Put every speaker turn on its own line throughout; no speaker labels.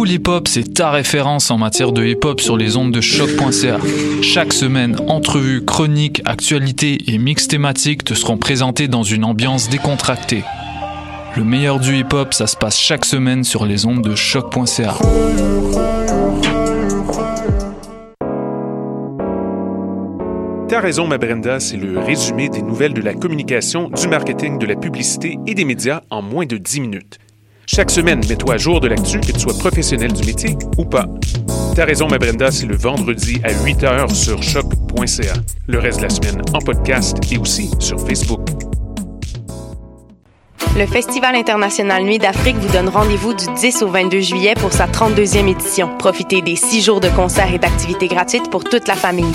Pool Hip Hop, c'est ta référence en matière de hip hop sur les ondes de choc.ca. Chaque semaine, entrevues, chroniques, actualités et mix thématiques te seront présentés dans une ambiance décontractée. Le meilleur du hip hop, ça se passe chaque semaine sur les ondes de choc.ca.
T'as raison, ma Brenda, c'est le résumé des nouvelles de la communication, du marketing, de la publicité et des médias en moins de 10 minutes. Chaque semaine, mets-toi à jour de l'actu, que tu sois professionnel du métier ou pas. T'as raison, ma Brenda, c'est le vendredi à 8 h sur choc.ca. Le reste de la semaine en podcast et aussi sur Facebook.
Le Festival international Nuit d'Afrique vous donne rendez-vous du 10 au 22 juillet pour sa 32e édition. Profitez des six jours de concerts et d'activités gratuites pour toute la famille.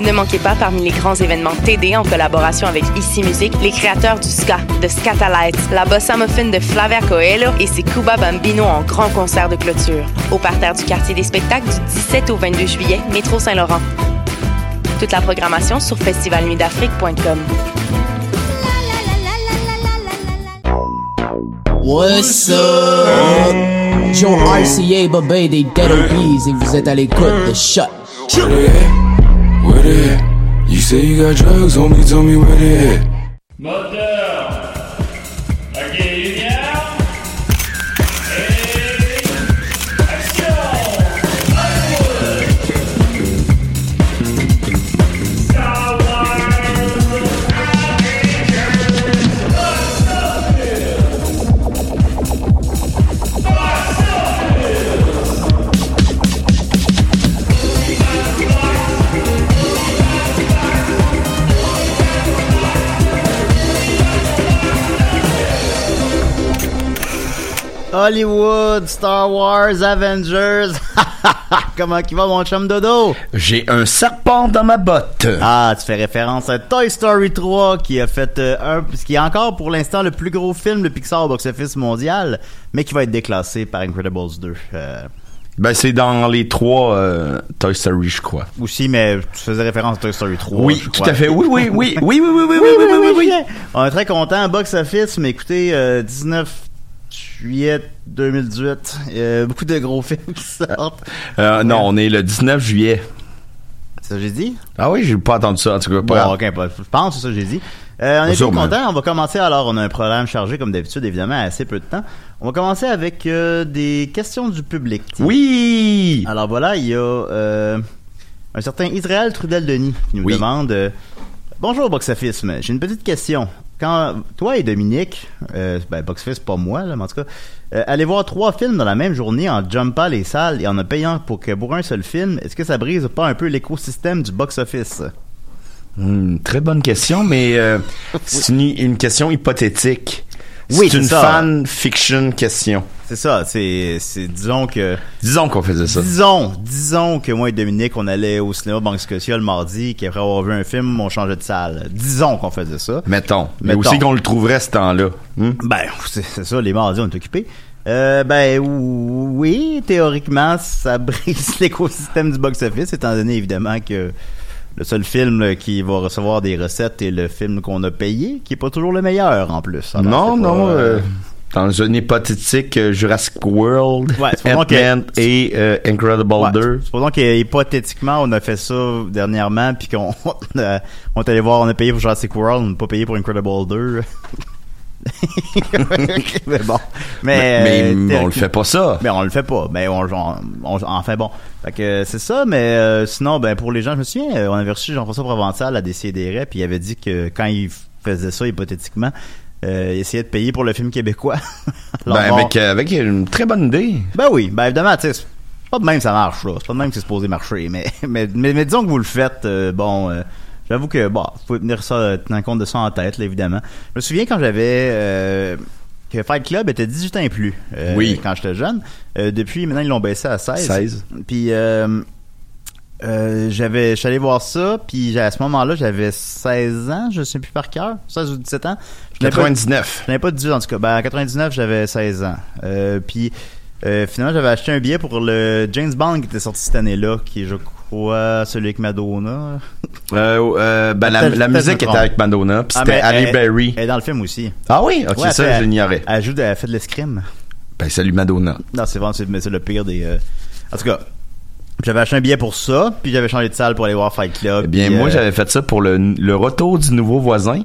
Ne manquez pas parmi les grands événements TD en collaboration avec Ici Musique, les créateurs du ska, de Scatalites, la bossa muffin de Flavia Coelho et ses Cuba Bambino en grand concert de clôture. Au parterre du quartier des spectacles du 17 au 22 juillet, métro Saint-Laurent. Toute la programmation sur festivalnuitdafrique.com.
What's up? Joe RCA, des Dead et vous êtes à l'écoute de Shut.
Where they? You say you got drugs, homie, tell me where they at.
Moteur
Hollywood, Star Wars, Avengers. Comment qui va mon chum Dodo?
J'ai un serpent dans ma botte.
Ah, tu fais référence à Toy Story 3 qui a fait euh, un, ce qui est encore pour l'instant le plus gros film de Pixar au box-office mondial, mais qui va être déclassé par Incredibles 2. Euh,
Ben, c'est dans les trois euh, Toy Story, je crois.
aussi, mais tu faisais référence à Toy Story 3.
Oui, tout à fait. Oui, oui, oui. Oui, oui, oui, oui, oui, oui, oui, oui, oui.
On est très content, box-office, mais écoutez, euh, 19 juillet 2018, euh, beaucoup de gros films qui sortent.
Euh, non, on est le 19 juillet.
C'est ça que j'ai dit?
Ah oui, j'ai pas entendu ça, en tout cas. Pas
Bon, ok, pas- je pense que c'est ça que j'ai dit. Euh, on est bien
Sûrement.
content. On va commencer alors. On a un programme chargé comme d'habitude, évidemment, à assez peu de temps. On va commencer avec euh, des questions du public. tiens.
Oui!
Alors voilà, il y a euh, un certain Israël Trudel-Denis qui nous
Oui.
demande euh, Bonjour Box Office, mais j'ai une petite question. Quand toi et Dominique, euh, ben Box Office pas moi là, mais en tout cas, euh, allez voir trois films dans la même journée en jumpant les salles et en ne payant pour que pour un seul film, est-ce que ça brise pas un peu l'écosystème du Box Office
Hmm, très bonne question, mais euh, c'est une, une question hypothétique.
Oui,
c'est une
ça.
fan fiction question.
C'est ça, c'est c'est disons que
Disons qu'on faisait ça.
Disons, disons que moi et Dominique, on allait au cinéma Banque Scotia le mardi, qu'après avoir vu un film, on changeait de salle. Disons qu'on faisait ça.
Mettons. Mais
Mettons.
aussi qu'on le trouverait ce temps-là. Hmm?
Ben, c'est ça, les mardis, on est occupés. Euh, ben ou- oui, théoriquement, ça brise l'écosystème du box-office, étant donné évidemment que le seul film là, qui va recevoir des recettes est le film qu'on a payé, qui est pas toujours le meilleur en plus. Alors,
non,
pas,
non.
euh,
euh, dans une hypothétique euh, Jurassic World,
Ouais,
Ant-Man et euh, Incredible
Ouais,
2.
Supposons qu'hypothétiquement, on a fait ça dernièrement, puis qu'on on est allé voir, on a payé pour Jurassic World, on n'a pas payé pour Incredible 2. mais bon.
Mais,
Mais,
mais on le fait pas ça.
Mais on le fait pas. Mais on, on, on- enfin bon. Fait que c'est ça, mais euh, sinon, ben pour les gens, je me souviens, euh, on avait reçu Jean-François Provençal à Décideret, puis il avait dit que quand il faisait ça, hypothétiquement, euh, il essayait de payer pour le film québécois.
Ben, avec, euh, avec une très bonne idée.
ben oui, ben évidemment, tu sais, c'est pas de même que ça marche, là. C'est pas de même que c'est supposé marcher, mais, mais, mais, mais disons que vous le faites, euh, bon, euh, j'avoue que, bon, vous pouvez tenir ça, tenir compte de ça en tête, là, évidemment. Je me souviens quand j'avais, euh, que Fight Club était 18 ans et plus. euh,
Oui.
Quand j'étais jeune. Euh, depuis, maintenant, ils l'ont baissé à 16.
16.
Puis, euh, euh, j'avais, je suis allé voir ça, puis à ce moment-là, j'avais 16 ans, je sais plus par cœur, 16 ou 17 ans. Je n'avais pas-
99.
je n'avais pas de 18 en tout cas. Ben, en 99, j'avais 16 ans. Puis finalement, j'avais acheté un billet pour le James Bond qui était sorti cette année-là, qui est, je crois, celui avec Madonna.
Euh, euh, ben, la,
Peut-être-
la musique était avec Madonna, puis
Ah,
c'était Halle
elle-
Berry.
Elle est dans le film aussi.
Ah oui? Ok,
Ouais,
ça,
elle
je l'ignorais.
Elle joue de, elle fait de l'escrime.
Ben, salut Madonna.
Non, c'est vraiment, c'est, mais c'est le pire des. euh, En tout cas, j'avais acheté un billet pour ça, puis j'avais changé de salle pour aller voir Fight Club.
Eh bien, moi, j'avais fait ça pour le, le retour du nouveau voisin.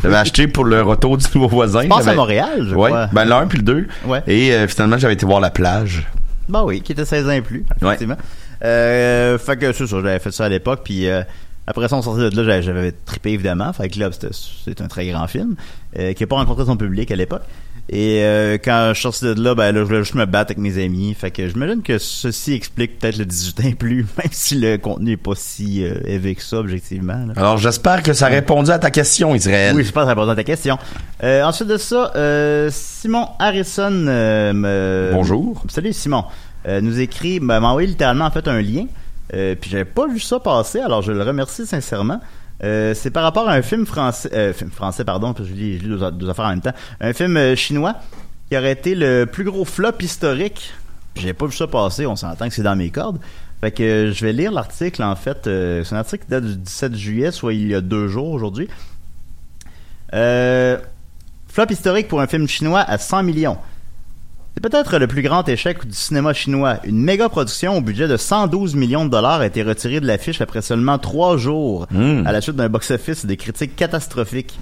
J'avais acheté pour le retour du nouveau voisin.
Je pense à Montréal, je
ouais,
crois.
ben l'un puis le deux.
Ouais.
Et euh, finalement, j'avais été voir la plage.
Bah oui, qui était 16 ans et plus, effectivement. Euh, fait que c'est ça, j'avais fait ça à l'époque, puis euh, après ça, on sortait de là, j'avais- trippé évidemment. Fait que là, c'était- c'est un très grand film, euh, qui n'a pas rencontré son public à l'époque. Et euh, quand je suis sorti de là, ben là, je voulais juste me battre avec mes amis. Fait que j'imagine que ceci explique peut-être le 18 ans plus, même si le contenu est pas si euh, élevé que ça, objectivement. là.
Alors, j'espère que ça a répondu à ta question, Israël.
Oui, je pense que ça répond à ta question. Euh, ensuite de ça, euh, Simon Harrison euh, me...
Bonjour.
Salut Simon. Euh, nous écrit, m'a envoyé littéralement en fait un lien. Euh, puis j'avais pas vu ça passer, alors je le remercie sincèrement. Euh, c'est par rapport à un film français, euh, film français pardon, parce que je lis, deux, affaires en même temps. Un film chinois qui aurait été le plus gros flop historique. J'ai pas vu ça passer, on s'entend que c'est dans mes cordes. Fait que je vais lire l'article en fait. c'est un article qui date du 17 juillet, soit il y a deux jours aujourd'hui. Flop historique pour un film chinois à 100 millions. C'est peut-être le plus grand échec du cinéma chinois. Une méga production au budget de 112 millions de dollars a été retirée de l'affiche après seulement trois jours,
Mm.
à la suite d'un box-office et des critiques catastrophiques.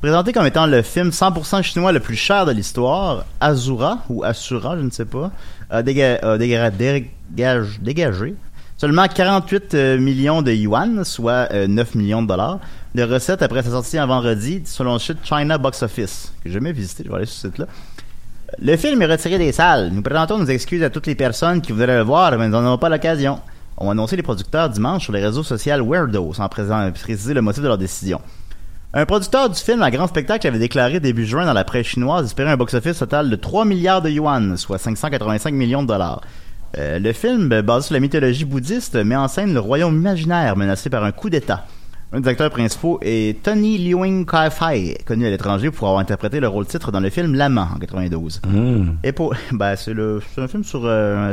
Présenté comme étant le film 100% chinois le plus cher de l'histoire, Azura, ou Asura, je ne sais pas, a, déga- a déga- dégage- dégagé seulement 48 euh, millions de yuan, soit euh, 9 millions de dollars, de recettes après sa sortie en vendredi, selon le site China Box Office, que j'ai jamais visité, je vais aller sur ce site-là. Le film est retiré des salles. Nous présentons nos excuses à toutes les personnes qui voudraient le voir, mais nous n'en avons pas l'occasion. Ont annoncé les producteurs dimanche sur les réseaux sociaux Weirdo, sans préciser le motif de leur décision. Un producteur du film à grand spectacle avait déclaré début juin dans la presse chinoise espérer un box-office total de 3 milliards de yuan, soit 585 millions de dollars. Euh, le film, basé sur la mythologie bouddhiste, met en scène le royaume imaginaire menacé par un coup d'État. Un des acteurs principaux est Tony Leung Kai-Fai, connu à l'étranger pour avoir interprété le rôle titre dans le film L'Amant en 92.
Mm.
Et pour, ben, c'est le, c'est un film sur euh,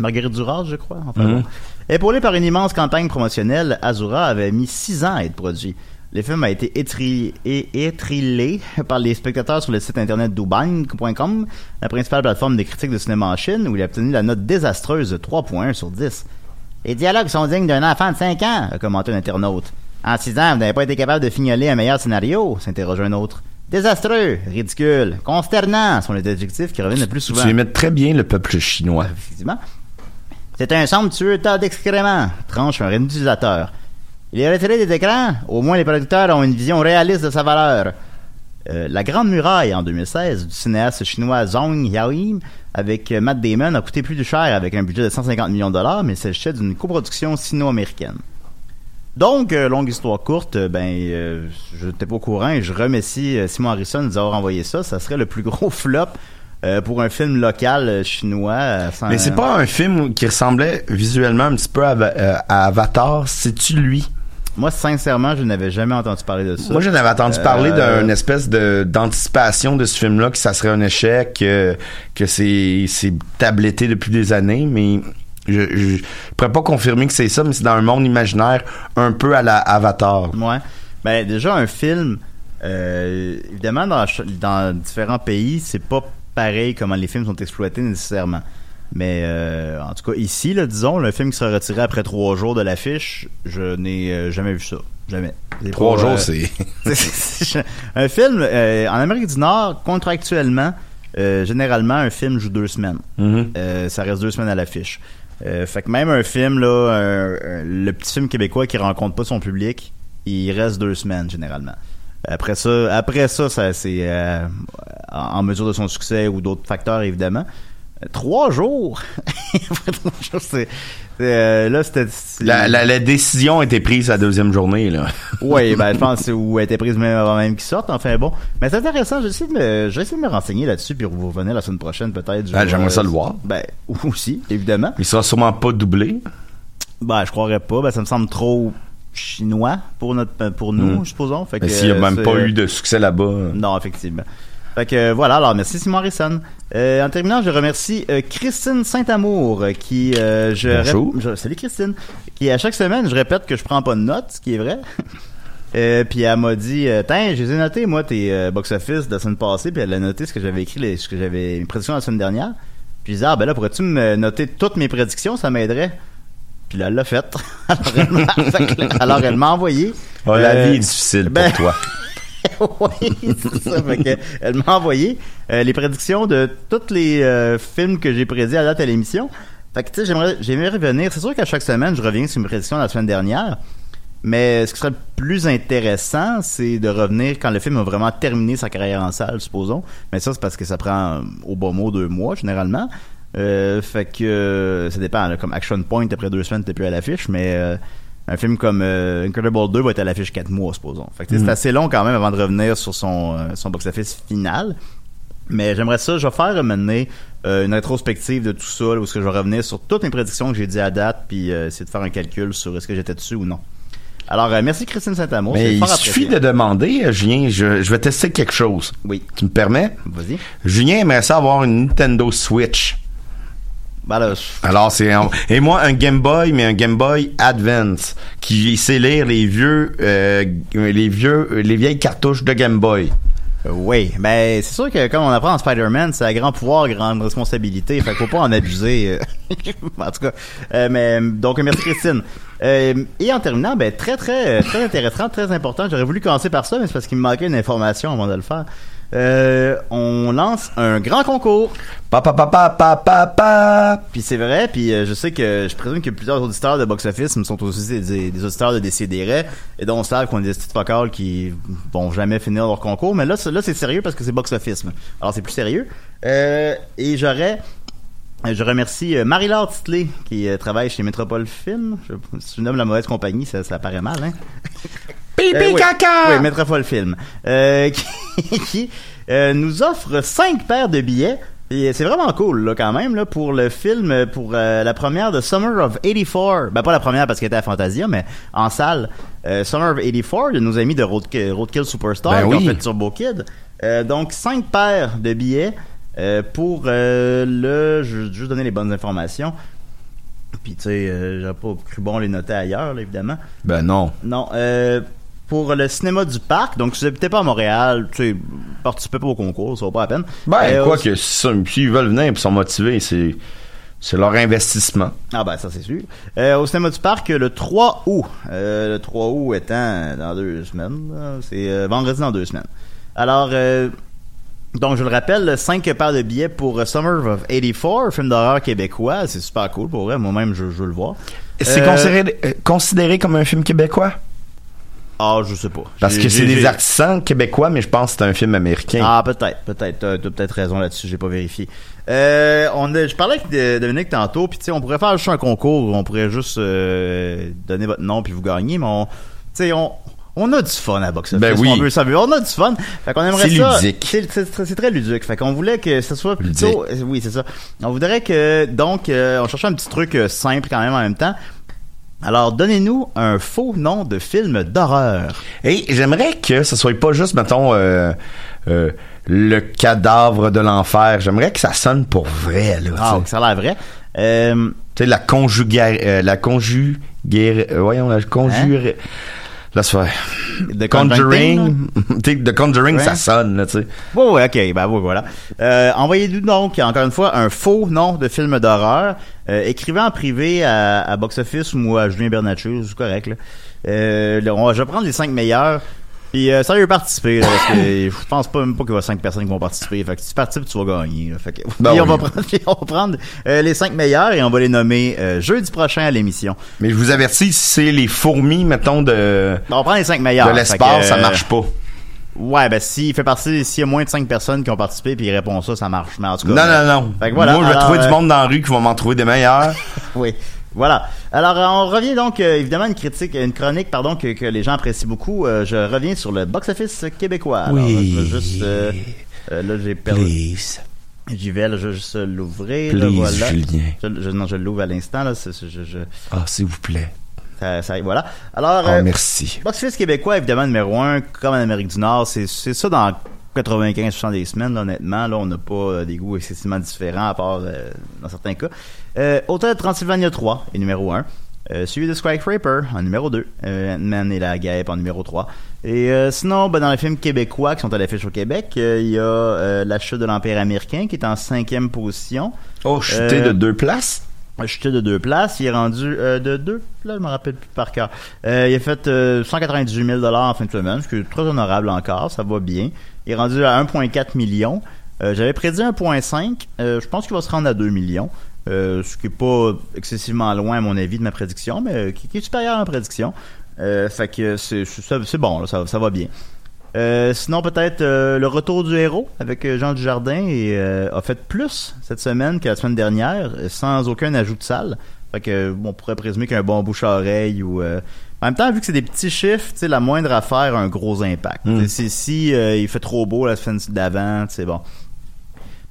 Marguerite Duras, je crois. Enfin, bon. Épaulé par une immense campagne promotionnelle, Azura avait mis six ans à être produit. Le film a été étri- é- étrilé par les spectateurs sur le site internet douban.com, la principale plateforme de critique de cinéma en Chine, où il a obtenu la note désastreuse de 3.1 sur 10. Les dialogues sont dignes d'un enfant de 5 ans, a commenté un internaute. En 6 ans, vous n'avez pas été capable de fignoler un meilleur scénario, s'interroge un autre. Désastreux, ridicule, consternant sont les adjectifs qui reviennent le plus souvent.
Tu imites très bien le peuple chinois.
Effectivement. C'est un somptueux tas d'excréments, tranche un réutilisateur. Il est retiré des écrans, au moins les producteurs ont une vision réaliste de sa valeur. Euh, la Grande Muraille en 2016 du cinéaste chinois Zhong Yaoim avec euh, Matt Damon a coûté plus cher avec un budget de 150 millions de dollars, mais s'agissait d'une coproduction sino-américaine. Donc, euh, longue histoire courte, euh, ben, euh, je n'étais pas au courant et je remercie Simon Harrison de nous avoir envoyé ça. Ça serait le plus gros flop pour un film local chinois. sans-
Mais c'est pas un film qui ressemblait visuellement un petit peu à, à Avatar. C'est-tu lui?
Moi, sincèrement, je n'avais jamais entendu parler de ça.
Moi, j'en avais entendu
Euh,
parler d'une espèce de d'anticipation de ce film-là, que ça serait un échec, euh, que c'est c'est tabletté depuis des années, mais je, je, je pourrais pas confirmer que c'est ça, mais c'est dans un monde imaginaire un peu à la Avatar.
Ouais. Ben, déjà, un film, euh, évidemment, dans, dans différents pays, c'est pas pareil comment les films sont exploités nécessairement. Mais euh, en tout cas, ici, là, disons, le film qui sera retiré après trois jours de l'affiche, je n'ai euh, jamais vu ça. Jamais.
Trois jours,
euh,
c'est.
un film, euh, en Amérique du Nord, contractuellement, généralement, un film joue deux semaines.
Mhm.
Euh, ça reste deux semaines à l'affiche. Fait que même un film, là, un- un- le petit film québécois qui rencontre pas son public, il reste deux semaines généralement. Après ça, après ça, ça c'est euh, en mesure de son succès ou d'autres facteurs évidemment. Trois jours? C'est, euh, là c'était.
La, la, la décision a été prise la deuxième journée, là.
oui, ben je pense que c'est où elle était prise même avant même qu'ils sortent. Enfin bon, mais c'est intéressant. Je vais essayer de me, je vais essayer de me renseigner là-dessus puis vous revenir la semaine prochaine peut-être.
Ben, j'aimerais ça le voir.
Ben aussi, évidemment.
Il sera sûrement pas doublé.
Ben je croirais pas. Ben ça me semble trop chinois pour notre, pour nous,
Mm.
supposons. Fait
Mais
que,
s'il n'y a même pas eu de succès là-bas.
Non, effectivement. Fait que voilà, alors merci Simon Harrison. Euh, en terminant, je remercie euh, Christine Saint-Amour euh, qui euh, je,
Bonjour.
je- salut Christine qui à chaque semaine je répète que je prends pas de notes, ce qui est vrai. Puis elle m'a dit Tiens, je les ai notés moi tes euh, box-office de la semaine passée, puis elle a noté ce que j'avais écrit, les- ce que j'avais mes prédictions la semaine dernière. Puis je disais ah ben là pourrais-tu me noter toutes mes prédictions, ça m'aiderait. Puis là elle l'a fait. alors, elle m'a, envoyé.
Ah, la
euh,
vie est difficile
ben-
pour toi.
oui, c'est ça. Elle m'a envoyé euh, les prédictions de tous les euh, films que j'ai prédits à date à l'émission. Fait que, tu sais, j'aimerais, revenir. C'est sûr qu'à chaque semaine, je reviens sur mes prédictions de la semaine dernière. Mais ce qui serait le plus intéressant, c'est de revenir quand le film a vraiment terminé sa carrière en salle, supposons. Mais ça, c'est parce que ça prend, euh, au bon mot, deux mois, généralement. Fait que ça dépend. comme Action Point, après deux semaines, t'es plus à l'affiche. Mais un film comme euh, Incredible 2 va être à l'affiche quatre mois, supposons. Fait que sais,
Mm.
c'est assez long quand même avant de revenir sur son, euh, son box-office final. Mais j'aimerais ça, je vais faire maintenant euh, une rétrospective de tout ça, là, où est-ce que je vais revenir sur toutes mes prédictions que j'ai dit à date, puis essayer de faire un calcul sur est-ce que j'étais dessus ou non. Alors, merci Christine Saint-Amour. C'est
il suffit de demander, Julien, je, je vais tester quelque chose.
Oui.
Tu me permets?
Vas-y.
Julien aimerait ça avoir une Nintendo Switch.
Ben là, je-
Alors, c'est un- et moi un Game Boy, mais un Game Boy Advance qui sait lire les vieux, euh, les vieux, les vieilles cartouches de Game Boy.
Euh, Oui, mais c'est sûr que comme on apprend en Spider-Man, c'est à grand pouvoir, grande responsabilité. Fait qu'il faut pas en abuser. euh. en tout cas, Euh, mais donc merci Christine. Euh, et en terminant, ben très très très intéressant, très important. J'aurais voulu commencer par ça, mais c'est parce qu'il me manquait une information avant de le faire. Euh, on lance un grand concours.
Pa pa pa pa pa pa pa.
Puis c'est vrai, puis euh, je sais que je présume que plusieurs auditeurs de Box Office me sont aussi des, des, des auditeurs de Décideret et dont on sait qu'on a des petites focales qui vont jamais finir leur concours. Mais là, c'est- là c'est sérieux parce que c'est Box Office. Alors c'est plus sérieux. Euh, et j'aurais je remercie euh, Marie-Laure Titley qui euh, travaille chez Métropole Film. Je, si je nomme la mauvaise compagnie, ça, ça paraît mal, hein?
Pipi
Euh, oui.
caca.
Oui, Métropole Film. Euh, qui qui, euh, nous offre cinq paires de billets. Et c'est vraiment cool, là, quand même, là, pour le film, euh, pour euh, la première de Summer of 84. Ben, pas la première parce qu'elle était à Fantasia, mais en salle. Euh, Summer of 84, de nos amis de Roadkill, Roadkill Superstar,
Ben
qui ont fait Turbo Kid. Euh, donc, cinq paires de billets euh, pour euh, le... Je vais juste donner les bonnes informations. Puis, tu sais, euh, j'aurais pas cru bon les noter ailleurs, là, évidemment.
Ben non.
Non, euh, pour le cinéma du parc, donc si vous n'habitez pas à Montréal, tu sais, participez pas au concours, ça vaut pas la peine.
Ben quoi que si- s'ils veulent venir et sont motivés, c'est c'est leur investissement.
Ah ben ça c'est sûr. Euh, au cinéma du parc, le 3 août. Euh, le 3 août étant dans deux semaines. C'est euh, vendredi dans deux semaines. Alors, euh, donc je le rappelle, 5 paires de billets pour euh, Summer of 84, film d'horreur québécois. C'est super cool pour vrai. Moi-même, je, je veux le voir.
C'est
Euh,
considéré, euh, considéré comme un film québécois?
Ah, je sais pas.
Parce que c'est des artisans québécois, mais je pense que c'est un film américain.
Ah, peut-être, peut-être. T'as t'as peut-être raison là-dessus, j'ai pas vérifié. Euh, on a, je parlais avec Dominique tantôt, puis tu sais, on pourrait faire juste un concours, on pourrait juste euh, donner votre nom puis vous gagnez, mais on, tu sais, on, on a du fun à Box Office.
Ben oui.
On veut ça, on a du fun. Fait qu'on aimerait
C'est
ça.
ludique.
C'est c'est- c'est- très ludique. Fait qu'on voulait que ce soit plutôt,
Ludique.
euh, oui, c'est ça. On voudrait que, donc, euh, on cherchait un petit truc euh, simple quand même en même temps. Alors, donnez-nous un faux nom de film d'horreur.
Et j'aimerais que ce soit pas juste, mettons, euh, euh, le cadavre de l'enfer. J'aimerais que ça sonne pour vrai, là.
Ah,
tu
que ça a l'air vrai. Euh,
sais, la conjuga, euh, la conjuguer, voyons, la conjure, Laisse faire.
The
Conjuring. The Conjuring,
Ouais.
ça sonne, là, tu sais.
Ouais, ouais, ok, ben voilà. Euh, Envoyez-nous donc, encore une fois, un faux nom de film d'horreur. Euh, écrivez en privé à, à Box Office ou à Julien Bernatchez, c'est correct, là. Euh, là, on va- je vais prendre les cinq meilleurs. Puis, euh, sérieux, participer, là, parce que je pense pas même pas qu'il y a cinq personnes qui vont participer. Fait que si tu participes, tu vas gagner, là. Fait que,
Ben
on, va prendre, puis on va prendre euh, les cinq meilleurs et on va les nommer euh, jeudi prochain à l'émission.
Mais je vous avertis, si c'est les fourmis, mettons, de,
On prend les cinq meilleurs.
de l'espace,
que,
ça
euh,
marche pas.
Ouais, ben s'il fait partie, s'il y a moins de 5 personnes qui ont participé puis il répond ça, ça marche. Mais en tout cas.
Non, non, non.
Fait que voilà,
Moi, je vais
alors,
trouver
euh,
du monde dans la rue qui va m'en trouver des meilleurs.
Oui. Voilà. Alors, euh, on revient donc, euh, évidemment, une critique, une chronique, pardon, que, que les gens apprécient beaucoup. Euh, je reviens sur le box-office québécois. Alors,
Oui.
je vais juste, euh, euh, là, j'ai perdu. J'y vais, là, je vais juste l'ouvrir. là,
Please,
voilà.
Julien.
Je, je- non, je l'ouvre à l'instant, là. c'est- c'est- je, je,
Ah, s'il vous plaît.
ça, ça- voilà. Alors, euh,
merci.
Box-office québécois, évidemment, numéro un, comme en Amérique du Nord, c'est c'est ça dans 95% des semaines, là, honnêtement. Là, on n'a pas euh, des goûts excessivement différents, à part euh, dans certains cas. Euh, Hôtel Transylvania 3 est numéro 1. Euh, suivi de Skyscraper en numéro 2. Euh, Ant-Man et la guêpe en numéro 3. Et euh, sinon, ben, dans les films québécois qui sont à l'affiche au Québec, euh, il y a La chute de l'Empire américain qui est en cinquième position.
Oh, chuté de deux places?
chuté de deux places. Il est rendu de deux. Là, je me rappelle plus par cœur. Il a fait euh, 198 000 en fin de semaine, ce qui est très honorable encore. Ça va bien. Il est rendu à 1,4 million. J'avais prédit 1,5. Euh, je pense qu'il va se rendre à 2 millions. Euh, ce qui est pas excessivement loin, à mon avis, de ma prédiction, mais euh, qui, qui est supérieur à ma prédiction. Euh, fait que c'est c'est- bon, là, ça, ça va bien. Sinon, peut-être le retour du héros avec Jean Dujardin et, a fait plus cette semaine que la semaine dernière, sans aucun ajout de salle. Fait que on pourrait présumer qu'un bon bouche-à-oreille ou... euh, En même temps, vu que c'est des petits chiffres, la moindre affaire a un gros impact.
Mm.
Si, si euh, il fait trop beau la semaine d'avant, c'est bon.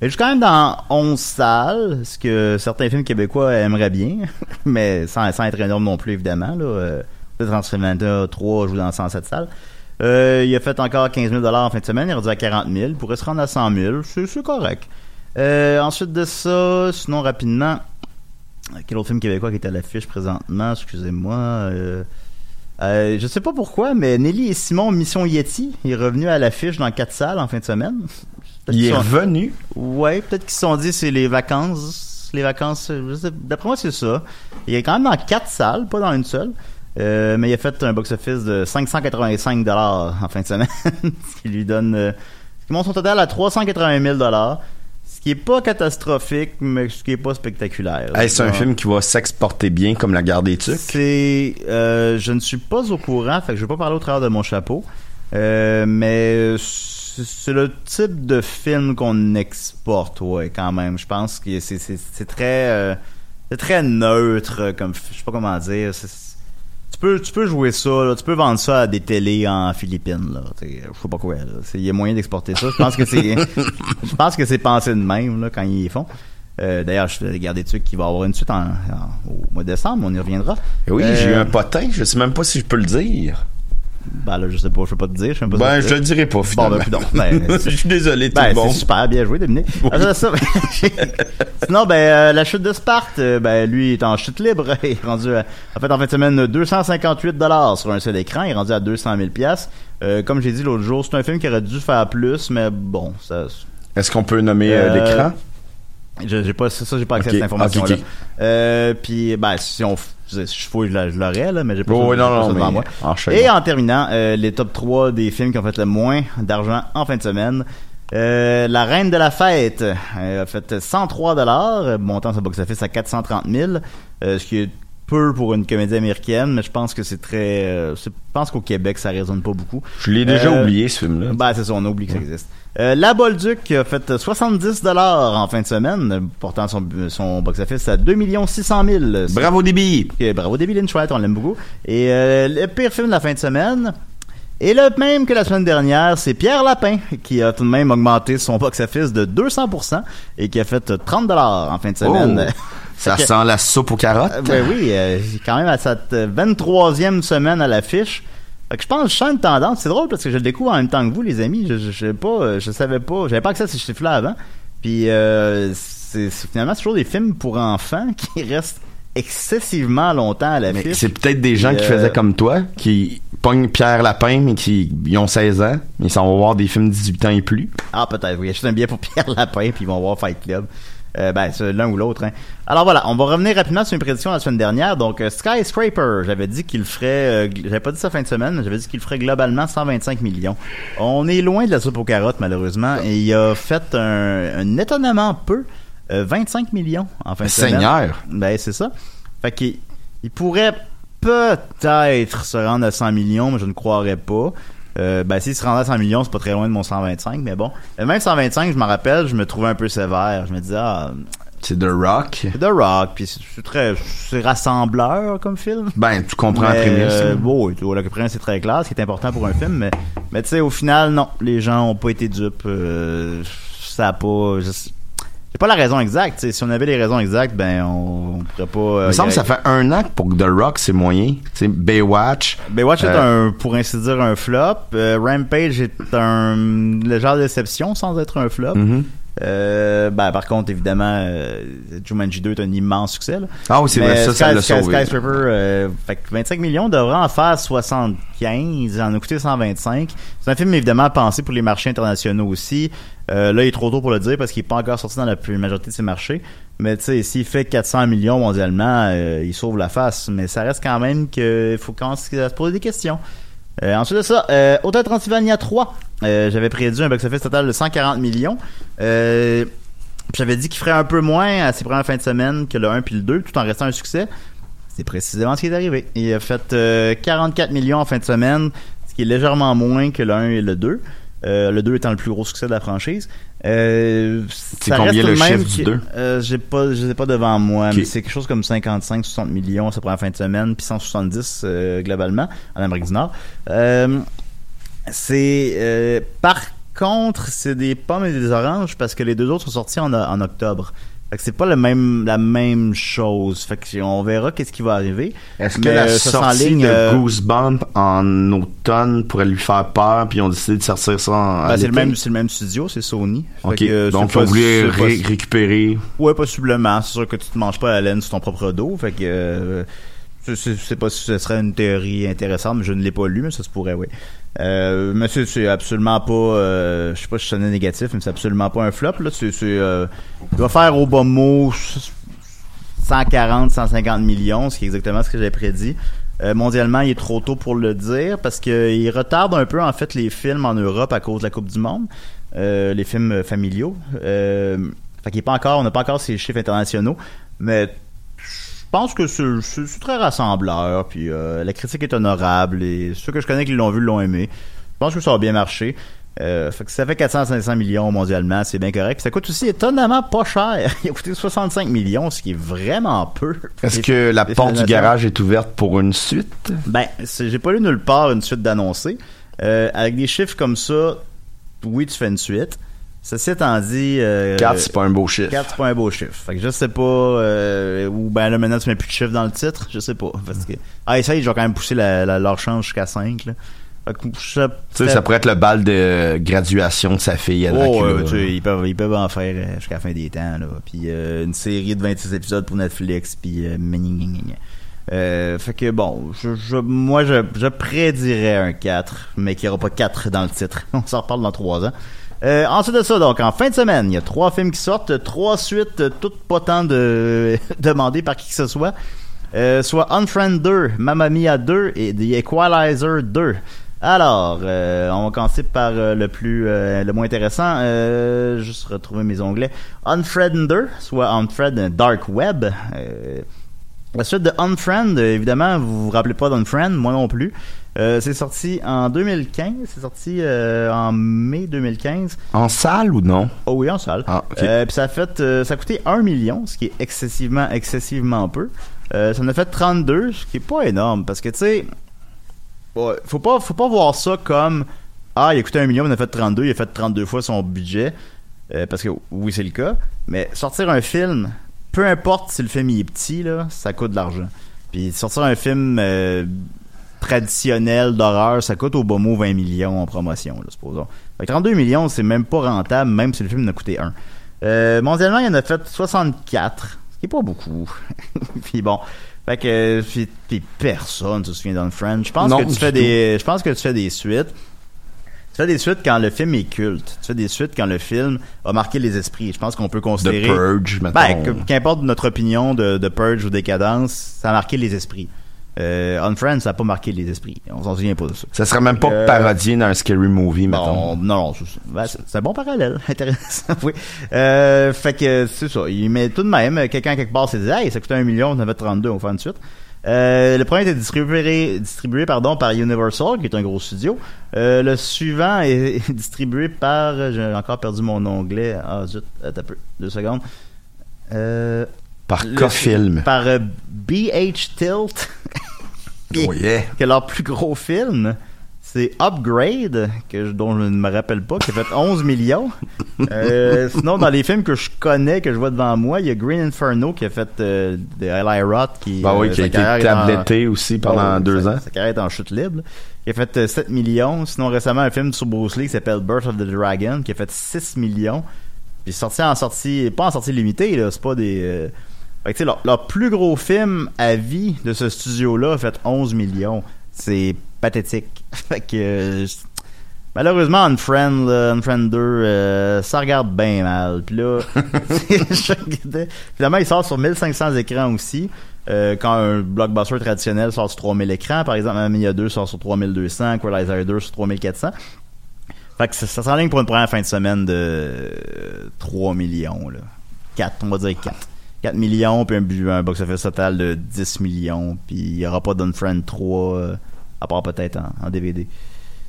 Mais je suis quand même dans 11 salles, ce que certains films québécois aimeraient bien, mais sans, sans être énorme non plus, évidemment. Là. Transylvania 3 joue dans 107 salles. Euh, il a fait encore 15 000 en fin de semaine, il est rendu à 40 000, il pourrait se rendre à 100 000, c'est correct. Euh, ensuite de ça, sinon rapidement, quel autre film québécois qui est à l'affiche présentement, excusez-moi. Euh, euh, je sais pas pourquoi, mais Nelly et Simon Mission Yeti est revenu à l'affiche dans quatre salles en fin de semaine.
Il est
sont-
revenu.
Ouais, peut-être qu'ils se sont dit c'est les vacances. Les vacances, d'après moi, c'est ça. Il est quand même dans quatre salles, pas dans une seule. Euh, mais il a fait un box-office de 585 en fin de semaine, ce qui lui donne, euh, ce qui monte son total à 380 000 ce qui est pas catastrophique, mais ce qui est pas spectaculaire.
Hey, c'est un film qui va s'exporter bien comme La Garde des Tucs.
C'est, euh, je ne suis pas au courant, fait que je vais pas parler au travers de mon chapeau. Mais c'est le type de film qu'on exporte, ouais, quand même. Je pense que c'est c'est c'est très euh, c'est très neutre, comme je sais pas comment dire. C'est- tu peux tu peux jouer ça, là, tu peux vendre ça à des télés en Philippines, là. Je sais pas quoi. Il y a moyen d'exporter ça. Je pense que c'est je pense que c'est pensé de même là quand ils y font. Euh, D'ailleurs, je vais garder dessus qu'il va y avoir une suite en, en- au mois de décembre, on y reviendra.
Et oui,
Euh,
j'ai eu un potin, je sais même pas si je peux le dire.
Ben là, je sais pas, je peux pas te dire, je sais pas
Ben, je le dirai pas,
Bon, ben, ben,
je suis désolé, tout
Ben,
le monde.
c'est super, bien joué, Dominique. Après ça, Sinon, ben, euh, la chute de Sparte, euh, ben, lui, est en chute libre. Il est rendu, à- en fait, en fin de semaine, 258 dollars sur un seul écran. Il est rendu à 200 000 piastres. Euh, comme j'ai dit l'autre jour, c'est un film qui aurait dû faire plus, mais bon, ça...
Est-ce qu'on peut nommer euh, l'écran?
Je- J'ai pas, ça, j'ai pas accès à cette
ok.
Euh, puis, ben, si on, si je fouille, je l'a- je l'aurais, là, mais j'ai pas
Oh,
ça-
oui, non,
j'ai pas
non,
ça devant moi.
enchaîne.
Et en terminant, euh, les top 3 des films qui ont fait le moins d'argent en fin de semaine. Euh, la Reine de la Fête euh, a fait 103 dollars, montant son box-office à 430 000, euh, ce qui est peu pour une comédie américaine, mais je pense que c'est très... euh, je pense qu'au Québec, ça résonne pas beaucoup.
Je l'ai déjà
Euh,
oublié, ce film-là.
Ben, c'est ça, on oublie que ça existe. Euh, la Bolduc a fait 70 dollars en fin de semaine, portant son, son box-office à 2 600 000.
Bravo, Déby!
Bravo, Debbie Lynch on l'aime beaucoup. Et euh, le pire film de la fin de semaine, et le même que la semaine dernière, c'est Pierre Lapin, qui a tout de même augmenté son box-office de 200% et qui a fait 30 dollars en fin de semaine.
Oh, ça
que-
sent la soupe aux carottes.
euh, Ben oui, euh, quand même à cette euh, 23e semaine à l'affiche. Fait que je pense que je sens une tendance. C'est drôle parce que je le découvre en même temps que vous, les amis. Je, je, je pas, euh, je savais pas, j'avais pas accès à ces chiffres-là avant. Puis euh, c'est finalement c'est toujours des films pour enfants qui restent excessivement longtemps à
Mais
l'affiche.
c'est peut-être des gens qui
euh,
faisaient comme toi, qui pognent Pierre Lapin, mais qui ils ont 16 ans, mais ils s'en vont voir des films 18 ans et plus.
Ah, peut-être, oui. Juste un billet pour Pierre Lapin, puis ils vont voir Fight Club. Euh, ben, c'est l'un ou l'autre. Hein. Alors voilà, on va revenir rapidement sur une prédiction la semaine dernière. Donc, euh, Skyscraper, j'avais dit qu'il ferait, euh, j'avais pas dit ça fin de semaine, mais j'avais dit qu'il ferait globalement 125 millions. On est loin de la soupe aux carottes, malheureusement, et il a fait un, un étonnamment peu, euh, 25 millions en fin de semaine.
Seigneur!
Ben, c'est ça. Fait qu'il il pourrait peut-être se rendre à 100 millions, mais je ne croirais pas. Euh, ben, s'il se rendait à 100 millions, c'est pas très loin de mon 125, mais bon. Même 125, je m'en rappelle, je me trouvais un peu sévère. Je me disais, ah,
C'est The Rock.
c'est The Rock, puis c'est très, c'est rassembleur comme film.
Ben, tu comprends la
Mais,
prémisse.
euh, bon, la prémisse c'est très clair, ce qui est important pour un film, mais, mais tu sais, au final, non, les gens ont pas été dupes. euh, ça a pas. J'ai pas la raison exacte. tu sais, Si on avait les raisons exactes, ben on, on pourrait pas. euh,
Il me semble que ça fait un an que pour The Rock, c'est moyen. C'est Baywatch.
Baywatch est
Euh,
un, pour ainsi dire, un flop. Euh, Rampage est un le genre de déception sans être un flop. Euh, ben, par contre, évidemment, euh, Jumanji 2 est un immense succès. Là.
Ah oui, c'est vrai, ça, ça
Sky-
l'a
Sky-
sauvé.
Skyscraper, euh, fait que 25 millions devrait en faire 75. En a coûté 125. C'est un film évidemment pensé pour les marchés internationaux aussi. Euh, là, il est trop tôt pour le dire parce qu'il est pas encore sorti dans la majorité de ses marchés. Mais tu sais, s'il fait 400 millions mondialement, euh, il sauve la face. Mais ça reste quand même qu'il faut commencer à se poser des questions. Euh, ensuite de ça, euh, Hotel Transylvania 3. Euh, j'avais prédit un box-office total de 140 millions. J'avais dit qu'il ferait un peu moins à ses premières fins de semaine que le 1 puis le 2, tout en restant un succès. C'est précisément ce qui est arrivé. Il a fait euh, 44 millions en fin de semaine, ce qui est légèrement moins que le 1 et le 2. Euh, le 2 étant le plus gros succès de la franchise. Euh,
C'est
ça
combien le
même
chiffre du
que-
2?
euh, j'ai pas, je sais pas devant moi, mais c'est quelque chose comme 55-60 millions sa première fin de semaine, puis 170 euh, globalement en Amérique du Nord. C'est euh, par contre, c'est des pommes et des oranges parce que les deux autres sont sortis en, en octobre. Fait que c'est pas le même la même chose. Fait que on verra qu'est-ce qui va arriver.
Est-ce que la
euh,
sortie
s'enligne,
de
euh,
Goosebump en automne pourrait lui faire peur, puis ils ont décidé de sortir ça en
Ben, c'est le même c'est le même studio, c'est Sony. Fait
Ok,
que, euh,
donc ils ont voulu ré- récupérer.
Ouais, possiblement. C'est sûr que tu te manges pas la laine sur ton propre dos. Fait que euh, je sais pas si ce serait une théorie intéressante, mais je ne l'ai pas lu, mais ça se pourrait, oui. Euh, mais c'est, absolument pas. Euh, je sais pas si je sonnais négatif, mais c'est absolument pas un flop. Là, c'est, c'est, euh, il va faire au bon mot 140, 150 millions, ce qui est exactement ce que j'avais prédit. Euh, mondialement, il est trop tôt pour le dire parce qu'il retarde un peu en fait les films en Europe à cause de la Coupe du Monde, euh, les films familiaux. Euh, fait qu'il est pas encore, on n'a pas encore ces chiffres internationaux, mais pense que c'est, très rassembleur, puis euh, la critique est honorable et ceux que je connais qui l'ont vu l'ont aimé. Je pense que ça a bien marché. Euh, fait que ça fait 400-500 millions mondialement, c'est bien correct. Puis ça coûte aussi étonnamment pas cher. Il a coûté 65 millions, ce qui est vraiment peu.
Est-ce que la porte du garage est ouverte pour une suite?
Ben, j'ai pas lu nulle part une suite d'annoncer. Euh, avec des chiffres comme ça, oui, tu fais une suite. Ceci étant dit... Euh,
4, c'est pas un beau chiffre.
4, c'est pas un beau chiffre. Fait que je sais pas... Euh, ou ben là, maintenant, tu mets plus de chiffres dans le titre. Je sais pas. Parce que... Ah, essaye, je vais quand même pousser la, la- leur change jusqu'à 5, là. Fait que je-
Tu sais, ça pourrait être le bal de graduation de sa fille à
Oh,
Dracula.
ils peuvent, ils peuvent en faire euh, jusqu'à la fin des temps, là. Puis euh, une série de 26 épisodes pour Netflix, puis euh. Euh, fait que bon, je, je- moi je, je prédirais un 4, mais qu'il n'y aura pas 4 dans le titre. On s'en reparle dans 3 ans. Euh, ensuite de ça, donc en fin de semaine, il y a trois films qui sortent, trois suites, euh, toutes pas tant de demandées par qui que ce soit. Euh, soit Unfriend 2, Mamma Mia 2 et The Equalizer 2. Alors, on va commencer par le plus, le moins intéressant. Juste retrouver mes onglets. Unfriender, soit Unfriend Dark Web. La suite de Unfriend, évidemment, vous vous rappelez pas d'Unfriend, moi non plus. Euh, c'est sorti en 2015, c'est sorti euh, en mai 2015.
En salle ou non?
Oh oui, en salle.
Ah, ok.
Euh, puis ça a fait, euh, ça a coûté 1 million, ce qui est excessivement, excessivement peu. Ça en a fait 32, ce qui est pas énorme, parce que tu sais, ouais, faut pas, faut pas voir ça comme ah, il a coûté 1 million, il en a fait 32, il a fait 32 fois son budget, parce que oui, c'est le cas. Mais sortir un film, peu importe si le film il est petit là, ça coûte de l'argent. Puis sortir un film traditionnel d'horreur, ça coûte au bas mot 20 millions en promotion, là, supposons. Fait que 32 millions, c'est même pas rentable, même si le film en a coûté 1. Euh, mondialement, il en a fait 64, ce qui est pas beaucoup. puis bon, fait que puis, puis personne se souvient d'Unfriend. Je pense
Non,
que tu fais
tout.
des, je pense que tu fais des suites. Tu fais des suites quand le film est culte. Tu fais des suites quand le film a marqué les esprits. Je pense qu'on peut considérer.
The Purge.
Ben, que- qu'importe notre opinion de, de Purge ou Décadence, ça a marqué les esprits. Euh, Unfriend, ça a pas marqué les esprits. On s'en souvient pas de ça.
Ça serait même pas
Euh,
parodié dans un scary movie, mettons.
Bon, non, non, c'est- ben, c'est un bon parallèle. Intéressant, oui. Euh, fait que c'est ça. Mais tout de même, quelqu'un quelque part s'est dit, hey, ça coûtait un million, on en avait 32, on va faire une suite. Euh, le premier était distribué, distribué pardon, par Universal, qui est un gros studio. Euh, le suivant est distribué par, j'ai encore perdu mon onglet. Ah, zut, attends un peu, deux secondes. Euh,
Par Cofilm.
Par euh, BH Tilt.
Oh yeah.
que leur plus gros film, c'est Upgrade, que je- dont je ne me rappelle pas, qui a fait 11 millions. Euh, sinon, dans les films que je connais, que je vois devant moi, il y a Green Inferno qui a fait euh, de Eli Roth, qui,
Bah oui,
euh,
qui a été
en-
tabletté aussi pendant
Oh,
deux
sa-
ans.
Sa carrière est en chute libre. Qui a fait euh, 7 millions. Sinon, récemment, un film sur Bruce Lee qui s'appelle Birth of the Dragon, qui a fait 6 millions. Puis sorti en sortie, pas en sortie limitée, là, c'est pas des... fait que, tu sais, leur, leur plus gros film à vie de ce studio-là a fait 11 millions. C'est pathétique. fait que... Malheureusement, Unfriend, là, Unfriend 2, euh, ça regarde bien mal. Puis là, finalement, il sort sur 1500 écrans aussi. Euh, quand un blockbuster traditionnel sort sur 3000 écrans, par exemple, Mia 2 sort sur 3200, Equalizer 2 sur 3400. Fait que ça, ça s'enligne pour une première fin de semaine de euh, 3 millions, là. 4, on va dire 4. 4 millions, puis un, box-office total de 10 millions, puis il n'y aura pas d'Unfriend 3, euh, à part peut-être en, DVD.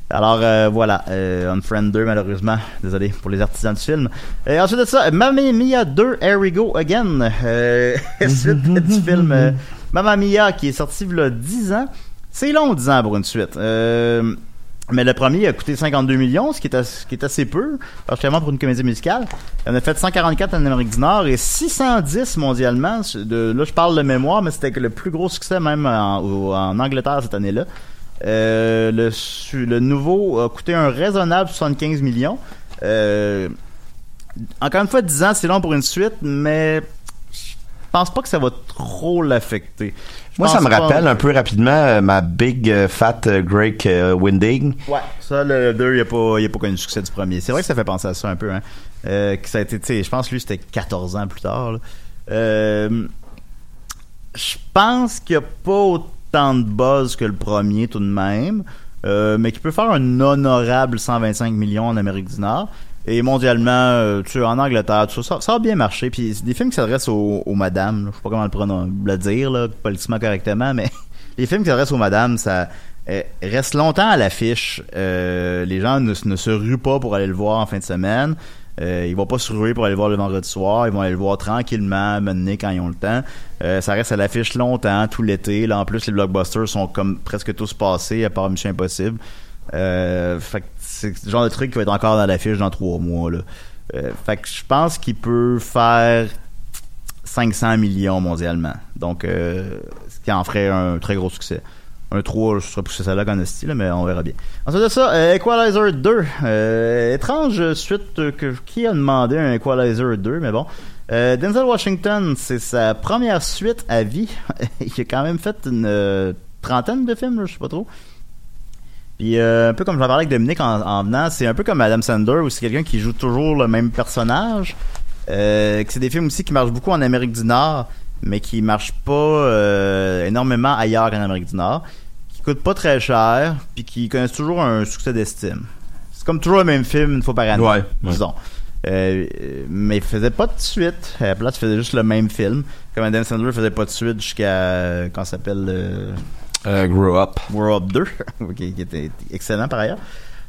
Alors euh, voilà, euh, Unfriend 2 malheureusement, désolé pour les artisans du film. Ensuite de ça, Mamma Mia 2, Here We Go Again, suite du film Mamma Mia qui est sorti il y a 10 ans. C'est long 10 ans pour une suite. Euh, mais le premier a coûté 52 millions, ce qui est, assez peu, particulièrement pour une comédie musicale. Il en a fait 144 en Amérique du Nord et 610 mondialement. Là, je parle de mémoire, mais c'était le plus gros succès même en, Angleterre cette année-là. Euh, le, le nouveau a coûté un raisonnable 75 millions. Euh, encore une fois, 10 ans, c'est long pour une suite, mais pense pas que ça va trop l'affecter. Je
Moi, ça me
pas-
rappelle un peu rapidement euh, ma Big euh, Fat euh, Great euh, Winding.
Ouais, ça, le 2, il n'a pas, pas connu le succès du premier. C'est vrai que ça fait penser à ça un peu, hein. Que ça a été, tu sais, je pense que lui, c'était 14 ans plus tard, je pense qu'il n'y a pas autant de buzz que le premier, tout de même. Mais qui peut faire un honorable 125 millions en Amérique du Nord. Et mondialement, euh, tu sais, en Angleterre, tout ça, ça, a bien marché. Puis c'est des films qui s'adressent aux, madames. Je sais pas comment le, le dire, là, politiquement correctement, mais les films qui s'adressent aux madames, ça euh, reste longtemps à l'affiche. Euh, les gens ne, se ruent pas pour aller le voir en fin de semaine. Euh, ils vont pas se ruer pour aller le voir le vendredi soir. Ils vont aller le voir tranquillement, mener quand ils ont le temps. Euh, ça reste à l'affiche longtemps, tout l'été. Là, en plus, les blockbusters sont comme presque tous passés, à part Mission Impossible. Fait que c'est le genre de truc qui va être encore dans l'affiche dans trois mois. Là. Euh, fait que je pense qu'il peut faire 500 millions mondialement. Donc, euh, ce qui en ferait un très gros succès. Un 3, je serais poussé ça là esti, là, mais on verra bien. Ensuite de ça, euh, Equalizer 2. Euh, étrange suite que qui a demandé un Equalizer 2, mais bon. Denzel Washington, c'est sa première suite à vie. Il a quand même fait une trentaine de films, je sais pas trop. Puis euh, un peu comme j'en parlais avec Dominique en, en venant, c'est un peu comme Adam Sandler où c'est quelqu'un qui joue toujours le même personnage. Euh, que c'est des films aussi qui marchent beaucoup en Amérique du Nord, mais qui marchent pas euh, énormément ailleurs qu'en Amérique du Nord, qui coûtent pas très cher, puis qui connaissent toujours un succès d'estime. C'est comme toujours le même film une fois par année,
Ouais,
disons. Euh, euh, mais il faisait pas de suite. À la place, il faisait juste le même film. Comme Adam Sandler faisait pas de suite jusqu'à quand ça s'appelle euh,
grow Up.
Grow Up 2, qui, qui était excellent par ailleurs.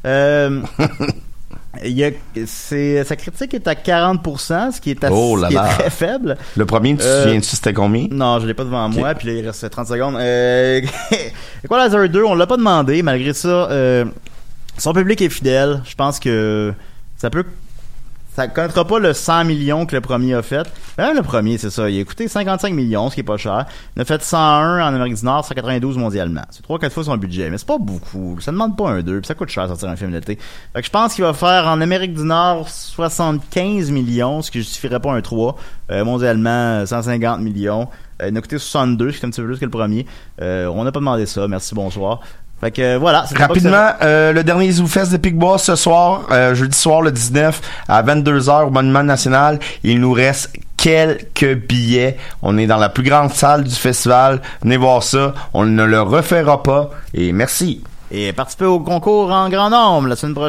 Euh, il y a, c'est, sa critique est à 40%, ce qui est, assez,
Oh là
ce qui est
là.
très faible.
Le premier, tu te
Euh,
souviens-tu c'était combien?
Non, je l'ai pas devant moi, puis là, il reste 30 secondes. Euh, Equalizer 2, on l'a pas demandé, malgré ça, euh, son public est fidèle. Je pense que ça peut Ça connaîtra pas le 100 millions que le premier a fait. Ben, le premier, c'est ça. Il a coûté 55 millions, ce qui est pas cher. Il a fait 101 en Amérique du Nord, 192 mondialement. C'est 3-4 fois son budget, mais c'est pas beaucoup. Ça demande pas un 2, puis ça coûte cher sortir un film d'été. Fait que je pense qu'il va faire en Amérique du Nord 75 millions, ce qui justifierait pas un 3. Euh, mondialement, 150 millions. Euh, il a coûté 62, ce qui est un petit peu plus que le premier. Euh, on n'a pas demandé ça. Merci, bonsoir. Fait que euh, voilà. c'est
Rapidement, euh, le dernier ZooFest de Picbois ce soir, euh, jeudi soir le 19 à 22h au Monument National. Il nous reste quelques billets. On est dans la plus grande salle du festival. Venez voir ça. On ne le refera pas. Et merci.
Et participer au concours en grand nombre la semaine prochaine.